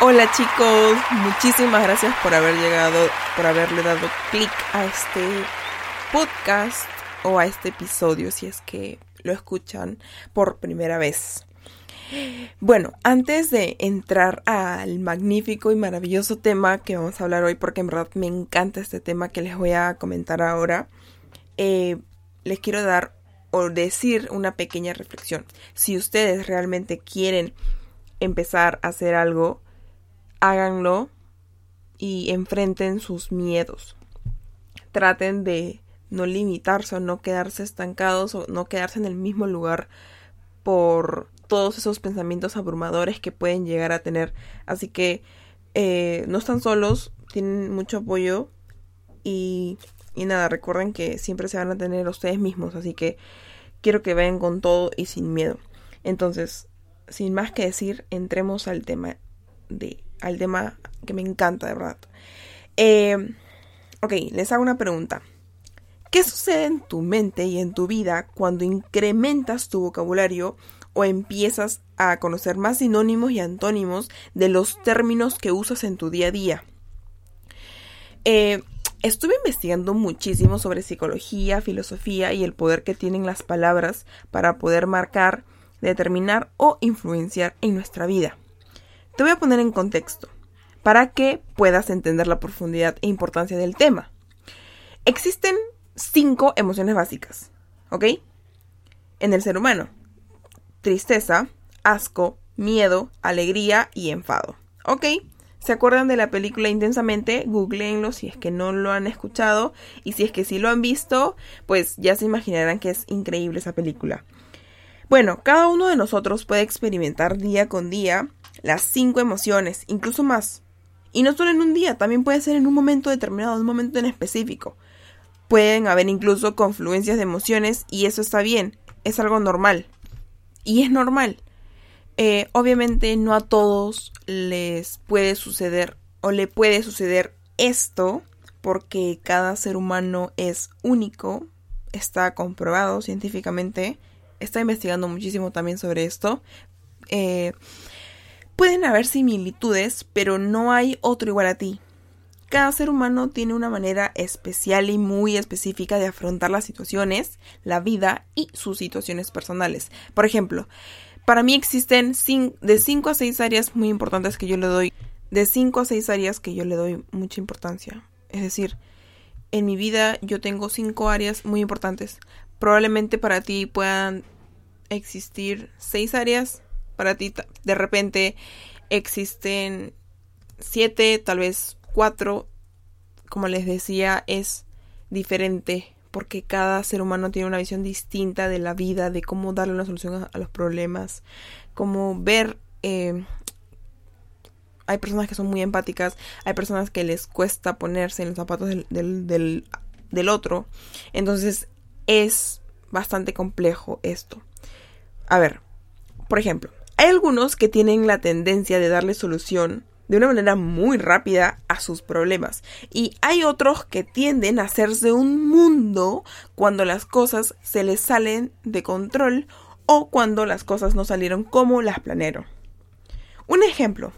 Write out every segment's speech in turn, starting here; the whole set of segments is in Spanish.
Hola chicos, muchísimas gracias por haber llegado, por haberle dado clic a este podcast o a este episodio si es que lo escuchan por primera vez. Bueno, antes de entrar al magnífico y maravilloso tema que vamos a hablar hoy, porque en verdad me encanta este tema que les voy a comentar ahora, eh, les quiero dar o decir una pequeña reflexión. Si ustedes realmente quieren empezar a hacer algo, háganlo y enfrenten sus miedos. Traten de no limitarse o no quedarse estancados o no quedarse en el mismo lugar por todos esos pensamientos abrumadores que pueden llegar a tener. Así que eh, no están solos, tienen mucho apoyo y, y nada, recuerden que siempre se van a tener ustedes mismos. Así que quiero que vayan con todo y sin miedo. Entonces, sin más que decir, entremos al tema de al tema que me encanta, de verdad. Eh, ok, les hago una pregunta. ¿Qué sucede en tu mente y en tu vida cuando incrementas tu vocabulario o empiezas a conocer más sinónimos y antónimos de los términos que usas en tu día a día? Eh, estuve investigando muchísimo sobre psicología, filosofía y el poder que tienen las palabras para poder marcar, determinar o influenciar en nuestra vida. Te voy a poner en contexto para que puedas entender la profundidad e importancia del tema. Existen cinco emociones básicas, ¿ok? En el ser humano. Tristeza, asco, miedo, alegría y enfado, ¿ok? ¿Se acuerdan de la película intensamente? Googleenlo si es que no lo han escuchado y si es que sí lo han visto, pues ya se imaginarán que es increíble esa película. Bueno, cada uno de nosotros puede experimentar día con día las cinco emociones, incluso más. Y no solo en un día, también puede ser en un momento determinado, en un momento en específico. Pueden haber incluso confluencias de emociones y eso está bien, es algo normal. Y es normal. Eh, obviamente no a todos les puede suceder o le puede suceder esto porque cada ser humano es único, está comprobado científicamente, está investigando muchísimo también sobre esto. Eh, Pueden haber similitudes, pero no hay otro igual a ti. Cada ser humano tiene una manera especial y muy específica de afrontar las situaciones, la vida y sus situaciones personales. Por ejemplo, para mí existen de 5 a 6 áreas muy importantes que yo le doy, de 5 a 6 áreas que yo le doy mucha importancia. Es decir, en mi vida yo tengo 5 áreas muy importantes. Probablemente para ti puedan existir 6 áreas para ti de repente existen siete, tal vez cuatro. Como les decía, es diferente porque cada ser humano tiene una visión distinta de la vida, de cómo darle una solución a, los problemas, cómo ver... Eh, hay personas que son muy empáticas, hay personas que les cuesta ponerse en los zapatos del, del, del otro. Entonces es bastante complejo esto. A ver, por ejemplo, hay algunos que tienen la tendencia de darle solución de una manera muy rápida a sus problemas. Y hay otros que tienden a hacerse un mundo cuando las cosas se les salen de control o cuando las cosas no salieron como las planearon. Un ejemplo.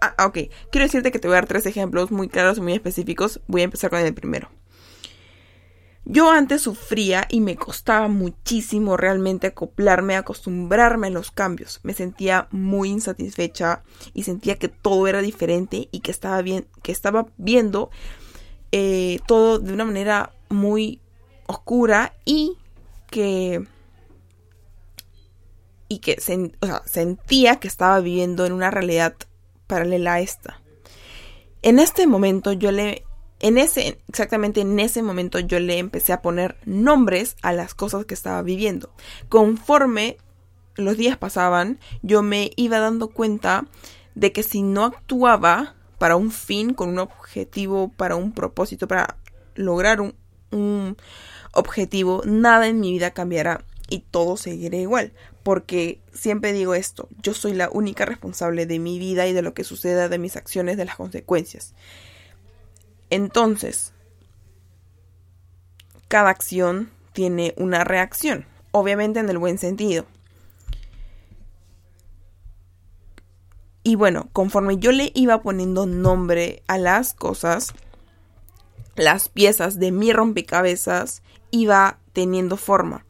Ah, ok, quiero decirte que te voy a dar tres ejemplos muy claros y muy específicos. Voy a empezar con el primero. Yo antes sufría y me costaba muchísimo realmente acoplarme, acostumbrarme a los cambios. Me sentía muy insatisfecha y sentía que todo era diferente y que estaba viendo eh, todo de una manera muy oscura y que y que sentía que estaba viviendo en una realidad paralela a esta. En este momento yo le en ese, exactamente en ese momento yo le empecé a poner nombres a las cosas que estaba viviendo. Conforme los días pasaban, yo me iba dando cuenta de que si no actuaba para un fin, con un objetivo, para un propósito, para lograr un, un objetivo, nada en mi vida cambiará y todo seguirá igual. Porque siempre digo esto, yo soy la única responsable de mi vida y de lo que suceda, de mis acciones, de las consecuencias. Entonces, cada acción tiene una reacción, obviamente en el buen sentido. Y bueno, conforme yo le iba poniendo nombre a las cosas, las piezas de mi rompecabezas iba teniendo forma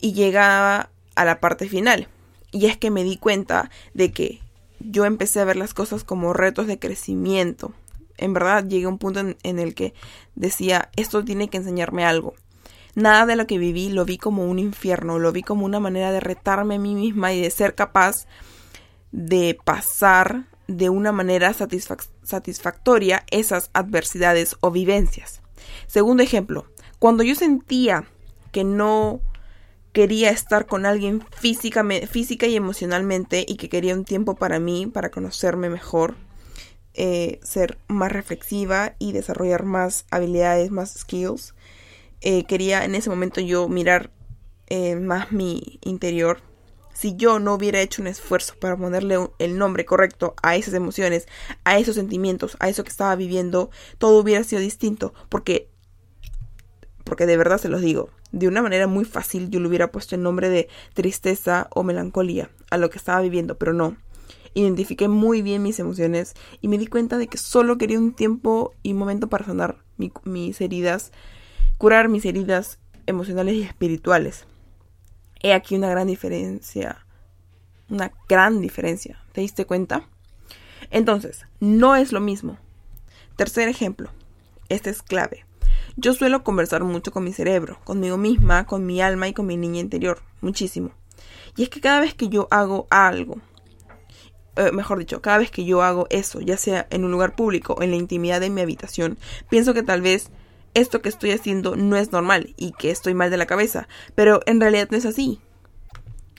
y llegaba a la parte final. Y es que me di cuenta de que yo empecé a ver las cosas como retos de crecimiento. En verdad llegué a un punto en, el que decía, esto tiene que enseñarme algo. Nada de lo que viví lo vi como un infierno, lo vi como una manera de retarme a mí misma y de ser capaz de pasar de una manera satisfactoria esas adversidades o vivencias. Segundo ejemplo, cuando yo sentía que no quería estar con alguien física, y emocionalmente y que quería un tiempo para mí, para conocerme mejor, eh, ser más reflexiva y desarrollar más habilidades, más skills. Eh, quería en ese momento yo mirar eh, más mi interior, si yo no hubiera hecho un esfuerzo para ponerle el nombre correcto a esas emociones, a esos sentimientos, a eso que estaba viviendo, todo hubiera sido distinto. Porque, porque de verdad se los digo, de una manera muy fácil yo le hubiera puesto el nombre de tristeza o melancolía a lo que estaba viviendo, pero no. Identifiqué muy bien mis emociones y me di cuenta de que solo quería un tiempo y un momento para sanar mis heridas, curar mis heridas emocionales y espirituales. He aquí una gran diferencia. Una gran diferencia. ¿Te diste cuenta? Entonces, no es lo mismo. Tercer ejemplo. Este es clave. Yo suelo conversar mucho con mi cerebro, conmigo misma, con mi alma y con mi niña interior. Muchísimo. Y es que cada vez que yo hago algo, eh, mejor dicho, cada vez que yo hago eso, ya sea en un lugar público o en la intimidad de mi habitación, pienso que tal vez esto que estoy haciendo no es normal y que estoy mal de la cabeza, pero en realidad no es así.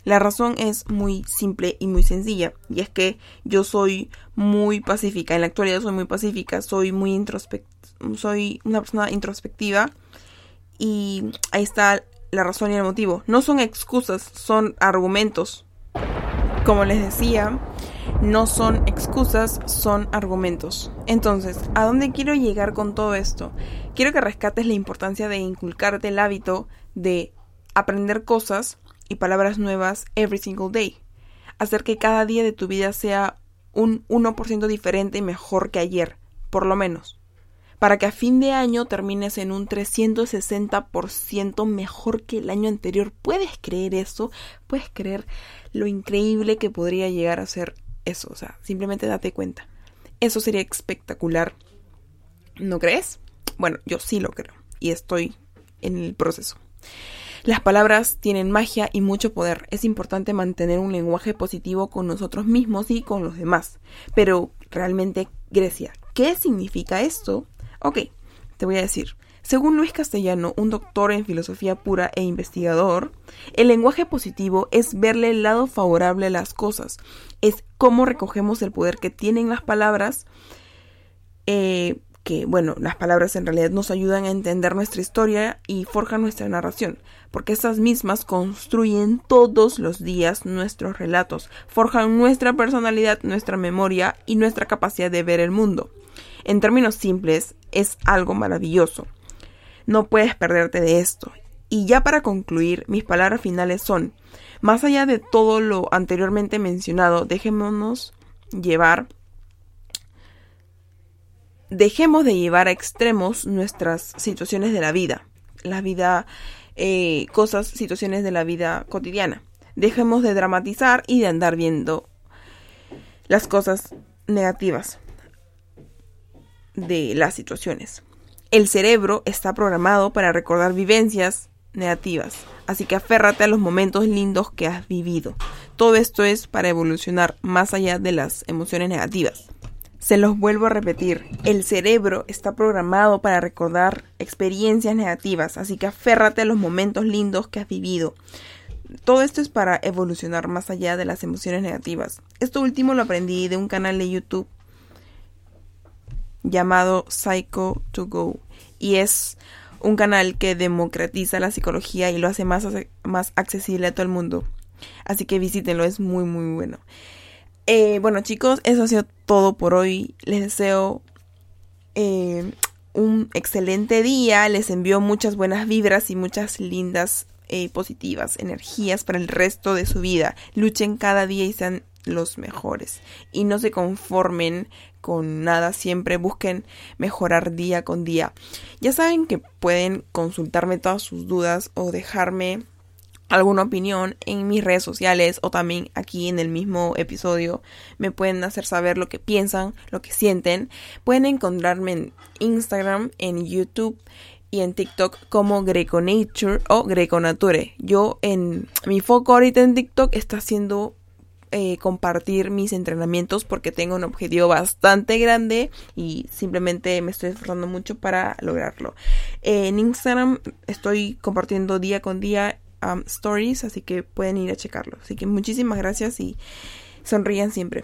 La razón es muy simple y muy sencilla, y es que yo soy muy pacífica, en la actualidad soy muy pacífica, soy muy soy una persona introspectiva y ahí está la razón y el motivo. No son excusas, son argumentos. Como les decía, no son excusas, son argumentos. Entonces, ¿a dónde quiero llegar con todo esto? Quiero que rescates la importancia de inculcarte el hábito de aprender cosas y palabras nuevas every single day. Hacer que cada día de tu vida sea un 1% diferente y mejor que ayer, por lo menos. Para que a fin de año termines en un 360% mejor que el año anterior. ¿Puedes creer eso? ¿Puedes creer lo increíble que podría llegar a ser eso? O sea, simplemente date cuenta. Eso sería espectacular. ¿No crees? Bueno, yo sí lo creo. Y estoy en el proceso. Las palabras tienen magia y mucho poder. Es importante mantener un lenguaje positivo con nosotros mismos y con los demás. Pero realmente, Grecia, ¿qué significa esto? Ok, te voy a decir. Según Luis Castellano, un doctor en filosofía pura e investigador, el lenguaje positivo es verle el lado favorable a las cosas. Es cómo recogemos el poder que tienen las palabras eh, que, bueno, las palabras en realidad nos ayudan a entender nuestra historia y forjan nuestra narración, porque estas mismas construyen todos los días nuestros relatos, forjan nuestra personalidad, nuestra memoria y nuestra capacidad de ver el mundo. En términos simples, es algo maravilloso. No puedes perderte de esto. Y ya para concluir, mis palabras finales son, más allá de todo lo anteriormente mencionado, dejémonos llevar dejemos de llevar a extremos nuestras situaciones de la vida, la vida, eh, cosas, situaciones de la vida cotidiana. Dejemos de dramatizar y de andar viendo las cosas negativas de las situaciones. El cerebro está programado para recordar vivencias negativas, así que aférrate a los momentos lindos que has vivido. Todo esto es para evolucionar más allá de las emociones negativas. Se los vuelvo a repetir, el cerebro está programado para recordar experiencias negativas, así que aférrate a los momentos lindos que has vivido. Todo esto es para evolucionar más allá de las emociones negativas. Esto último lo aprendí de un canal de YouTube llamado Psycho to Go y es un canal que democratiza la psicología y lo hace más, más accesible a todo el mundo. Así que visítenlo, es muy muy bueno. Eh, bueno chicos, eso ha sido todo por hoy. Les deseo eh, un excelente día. Les envío muchas buenas vibras y muchas lindas, eh, positivas energías para el resto de su vida. Luchen cada día y sean los mejores y no se conformen con nada, siempre busquen mejorar día con día. Ya saben que pueden consultarme todas sus dudas o dejarme alguna opinión en mis redes sociales o también aquí en el mismo episodio me pueden hacer saber lo que piensan, lo que sienten. Pueden encontrarme en Instagram, en YouTube y en TikTok como Greco Nature o Greco Nature. Yo en mi foco ahorita en TikTok está siendo eh, compartir mis entrenamientos porque tengo un objetivo bastante grande y simplemente me estoy esforzando mucho para lograrlo. en Instagram estoy compartiendo día con día um, stories, así que pueden ir a checarlo. Así que muchísimas gracias y sonrían siempre.